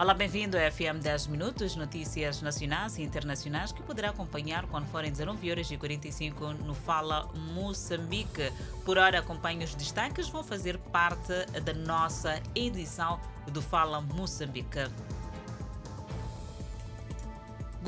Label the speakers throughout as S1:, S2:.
S1: Olá, bem-vindo ao FM 10 Minutos, notícias nacionais e internacionais que poderá acompanhar quando forem 19 horas e 45 no Fala Moçambique. Por hora, acompanhe os destaques, vão fazer parte da nossa edição do Fala Moçambique.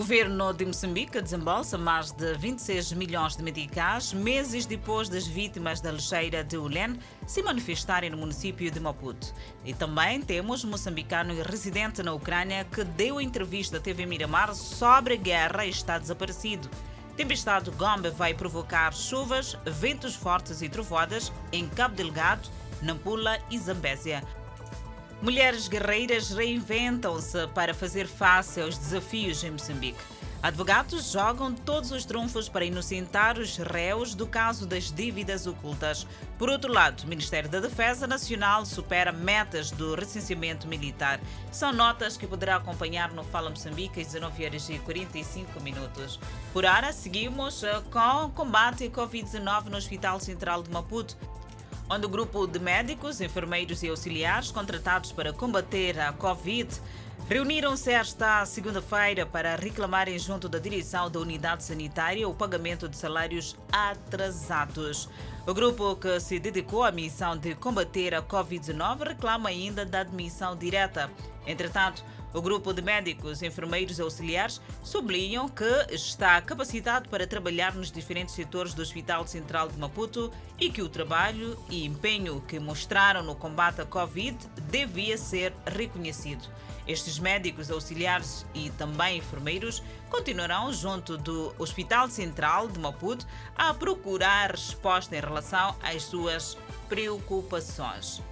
S1: Governo de Moçambique desembolsa mais de 26 milhões de meticais meses depois das vítimas da lixeira de Ulen se manifestarem no município de Maputo. E também temos moçambicano residente na Ucrânia que deu entrevista à TV Miramar sobre a guerra e está desaparecido. Tempestade Gombe vai provocar chuvas, ventos fortes e trovoadas em Cabo Delgado, Nampula e Zambésia. Mulheres guerreiras reinventam-se para fazer face aos desafios em Moçambique. Advogados jogam todos os trunfos para inocentar os réus do caso das dívidas ocultas. Por outro lado, o Ministério da Defesa Nacional supera metas do recenseamento militar. São notas que poderá acompanhar no Fala Moçambique às 19 horas e 45 minutos. Por hora, seguimos eh, com o combate à Covid-19 no Hospital Central de Maputo onde o grupo de médicos, enfermeiros e auxiliares contratados para combater a Covid reuniram-se esta segunda-feira para reclamarem junto da direção da unidade sanitária o pagamento de salários atrasados. O grupo que se dedicou à missão de combater a Covid-19 reclama ainda da admissão direta. Entretanto, o grupo de médicos, enfermeiros e auxiliares sublinham que está capacitado para trabalhar nos diferentes setores do Hospital Central de Maputo e que o trabalho e empenho que mostraram no combate à Covid devia ser reconhecido. Estes médicos auxiliares e também enfermeiros continuarão junto do Hospital Central de Maputo a procurar resposta em relação às suas preocupações.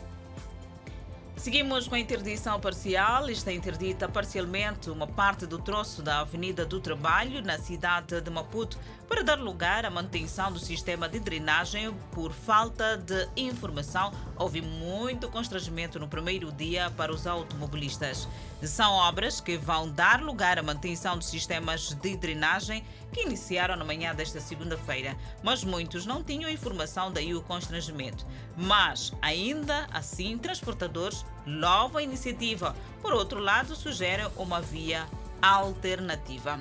S1: Seguimos com a interdição parcial. Está interdita parcialmente uma parte do troço da Avenida do Trabalho, na cidade de Maputo, para dar lugar à manutenção do sistema de drenagem por falta de informação. Houve muito constrangimento no primeiro dia para os automobilistas. São obras que vão dar lugar à manutenção dos sistemas de drenagem que iniciaram na manhã desta segunda-feira, mas muitos não tinham informação, daí o constrangimento. Mas, ainda assim, transportadores louvam a iniciativa. Por outro lado, sugerem uma via alternativa.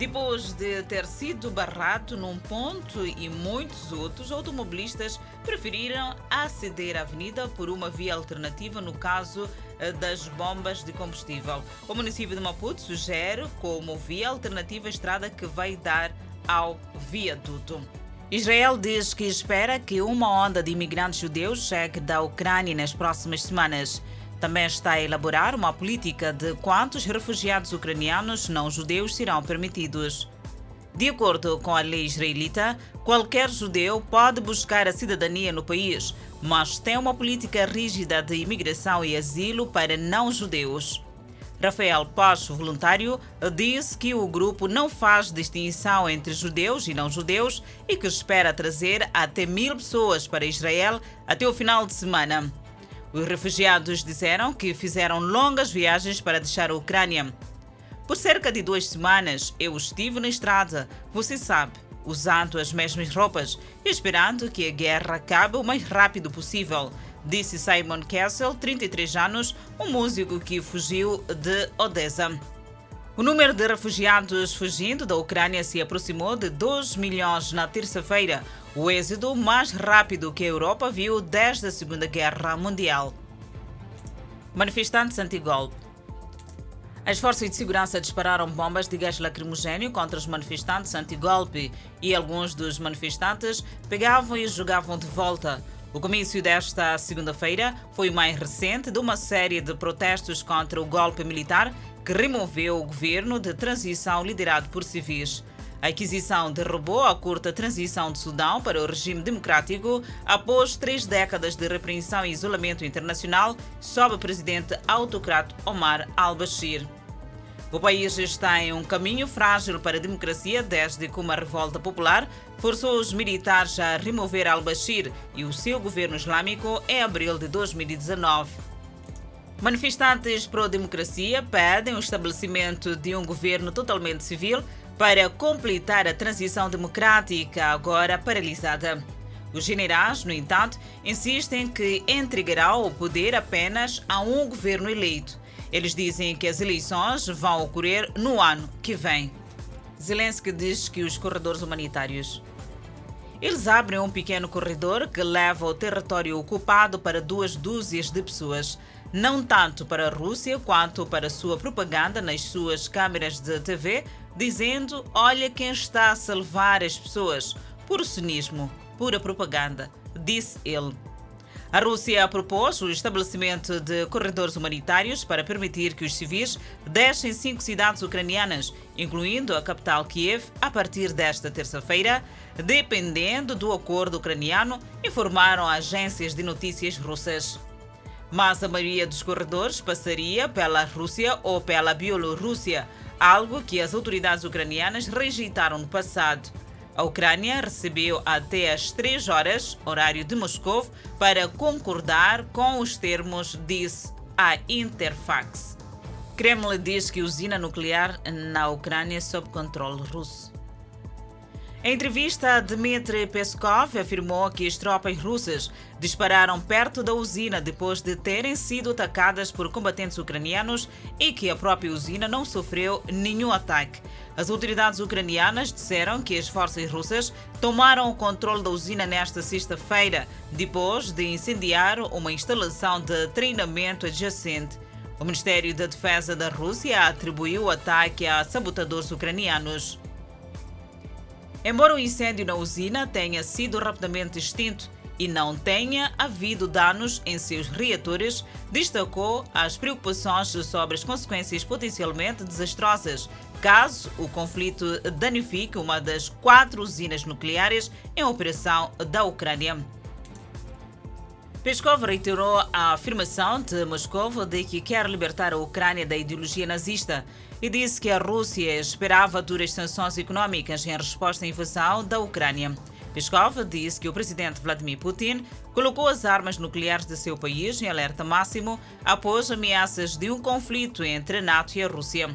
S1: Depois de ter sido barrado num ponto e muitos outros automobilistas preferiram aceder à avenida por uma via alternativa no caso eh, das bombas de combustível. O município de Maputo sugere como via alternativa a estrada que vai dar ao viaduto. Israel diz que espera que uma onda de imigrantes judeus chegue da Ucrânia nas próximas semanas também está a elaborar uma política de quantos refugiados ucranianos não judeus serão permitidos. De acordo com a lei israelita, qualquer judeu pode buscar a cidadania no país, mas tem uma política rígida de imigração e asilo para não-judeus. Rafael Pacho, voluntário, disse que o grupo não faz distinção entre judeus e não-judeus e que espera trazer até mil pessoas para Israel até o final de semana. Os refugiados disseram que fizeram longas viagens para deixar a Ucrânia. Por cerca de duas semanas, eu estive na estrada, você sabe, usando as mesmas roupas e esperando que a guerra acabe o mais rápido possível, disse Simon Kessel, 33 anos, um músico que fugiu de Odessa. O número de refugiados fugindo da Ucrânia se aproximou de 2 milhões na terça-feira, o êxodo mais rápido que a Europa viu desde a Segunda Guerra Mundial. Manifestantes anti-golpe. As forças de segurança dispararam bombas de gás lacrimogênio contra os manifestantes anti-golpe e alguns dos manifestantes pegavam e jogavam de volta. O comício desta segunda-feira foi o mais recente de uma série de protestos contra o golpe militar que removeu o governo de transição liderado por civis. A aquisição derrubou a curta transição de Sudão para o regime democrático após três décadas de repreensão e isolamento internacional sob o presidente autocrata Omar al-Bashir. O país está em um caminho frágil para a democracia desde que uma revolta popular forçou os militares a remover al-Bashir e o seu governo islâmico em abril de 2019. Manifestantes pró-democracia pedem o estabelecimento de um governo totalmente civil para completar a transição democrática agora paralisada. Os generais, no entanto, insistem que entregarão o poder apenas a um governo eleito. Eles dizem que as eleições vão ocorrer no ano que vem. Zelensky diz que os corredores humanitários eles abrem um pequeno corredor que leva o território ocupado para duas dúzias de pessoas, não tanto para a Rússia quanto para sua propaganda nas suas câmeras de TV, dizendo: Olha quem está a salvar as pessoas. Puro cinismo, pura propaganda, disse ele. A Rússia propôs o estabelecimento de corredores humanitários para permitir que os civis deixem cinco cidades ucranianas, incluindo a capital Kiev, a partir desta terça-feira, dependendo do acordo ucraniano, informaram agências de notícias russas. Mas a maioria dos corredores passaria pela Rússia ou pela Bielorrússia, algo que as autoridades ucranianas rejeitaram no passado. A Ucrânia recebeu até às 3 horas, horário de Moscou, para concordar com os termos, disse a Interfax. Kremlin diz que usina nuclear na Ucrânia sob controle russo. Em entrevista, Dmitry Peskov afirmou que as tropas russas dispararam perto da usina depois de terem sido atacadas por combatentes ucranianos e que a própria usina não sofreu nenhum ataque. As autoridades ucranianas disseram que as forças russas tomaram o controle da usina nesta sexta-feira, depois de incendiar uma instalação de treinamento adjacente. O Ministério da Defesa da Rússia atribuiu o ataque a sabotadores ucranianos. Embora o incêndio na usina tenha sido rapidamente extinto e não tenha havido danos em seus reatores, destacou as preocupações sobre as consequências potencialmente desastrosas caso o conflito danifique uma das quatro usinas nucleares em operação da Ucrânia. Peskov reiterou a afirmação de Moscou de que quer libertar a Ucrânia da ideologia nazista e disse que a Rússia esperava duras sanções econômicas em resposta à invasão da Ucrânia. Peskov disse que o presidente Vladimir Putin colocou as armas nucleares de seu país em alerta máximo após ameaças de um conflito entre a NATO e a Rússia.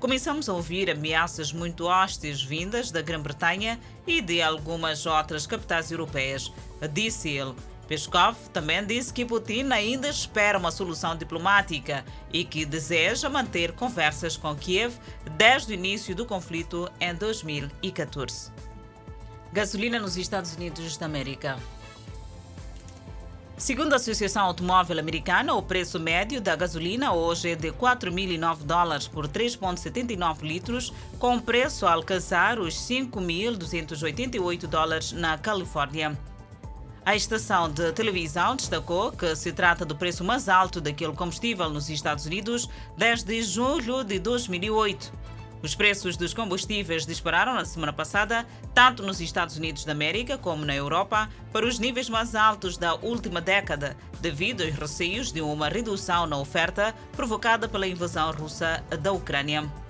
S1: Começamos a ouvir ameaças muito hostis vindas da Grã-Bretanha e de algumas outras capitais europeias, disse ele. Peskov também disse que Putin ainda espera uma solução diplomática e que deseja manter conversas com Kiev desde o início do conflito em 2014. Gasolina nos Estados Unidos da América. Segundo a Associação Automóvel Americana, o preço médio da gasolina hoje é de 4.009 dólares por 3,79 litros, com preço a alcançar os 5.288 dólares na Califórnia. A estação de televisão destacou que se trata do preço mais alto daquele combustível nos Estados Unidos desde julho de 2008. Os preços dos combustíveis dispararam na semana passada, tanto nos Estados Unidos da América como na Europa, para os níveis mais altos da última década, devido aos receios de uma redução na oferta provocada pela invasão russa da Ucrânia.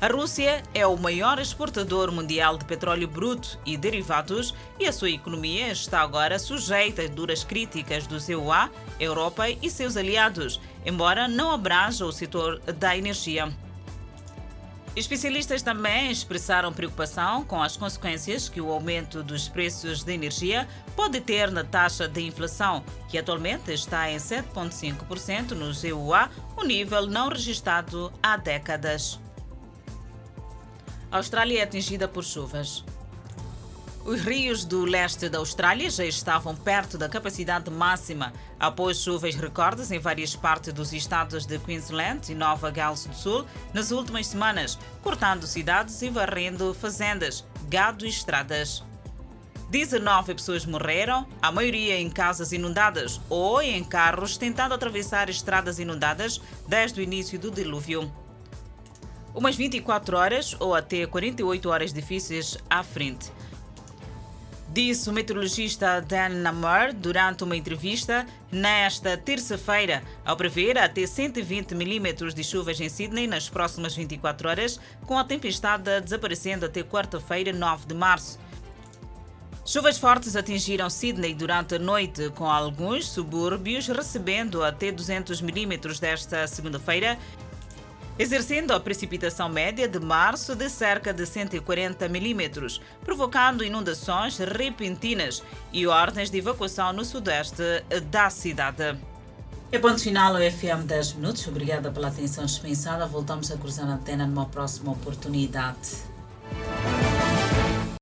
S1: A Rússia é o maior exportador mundial de petróleo bruto e derivados e a sua economia está agora sujeita a duras críticas do EUA, Europa e seus aliados, embora não abranja o setor da energia. Especialistas também expressaram preocupação com as consequências que o aumento dos preços de energia pode ter na taxa de inflação, que atualmente está em 7,5% no EUA, um nível não registrado há décadas. A Austrália é atingida por chuvas. Os rios do leste da Austrália já estavam perto da capacidade máxima após chuvas recordes em várias partes dos estados de Queensland e Nova Gales do Sul nas últimas semanas, cortando cidades e varrendo fazendas, gado e estradas. 19 pessoas morreram, a maioria em casas inundadas ou em carros tentando atravessar estradas inundadas desde o início do dilúvio umas 24 horas ou até 48 horas difíceis à frente. Disse o meteorologista Dan Namar durante uma entrevista nesta terça-feira, ao prever até 120 milímetros de chuvas em Sydney nas próximas 24 horas, com a tempestade desaparecendo até quarta-feira, 9 de março. Chuvas fortes atingiram Sydney durante a noite, com alguns subúrbios recebendo até 200 milímetros desta segunda-feira exercendo a precipitação média de março de cerca de 140 milímetros, provocando inundações repentinas e ordens de evacuação no sudeste da cidade.
S2: É ponto final ao FM 10 minutos. Obrigada pela atenção dispensada. Voltamos a cruzar a antena numa próxima oportunidade.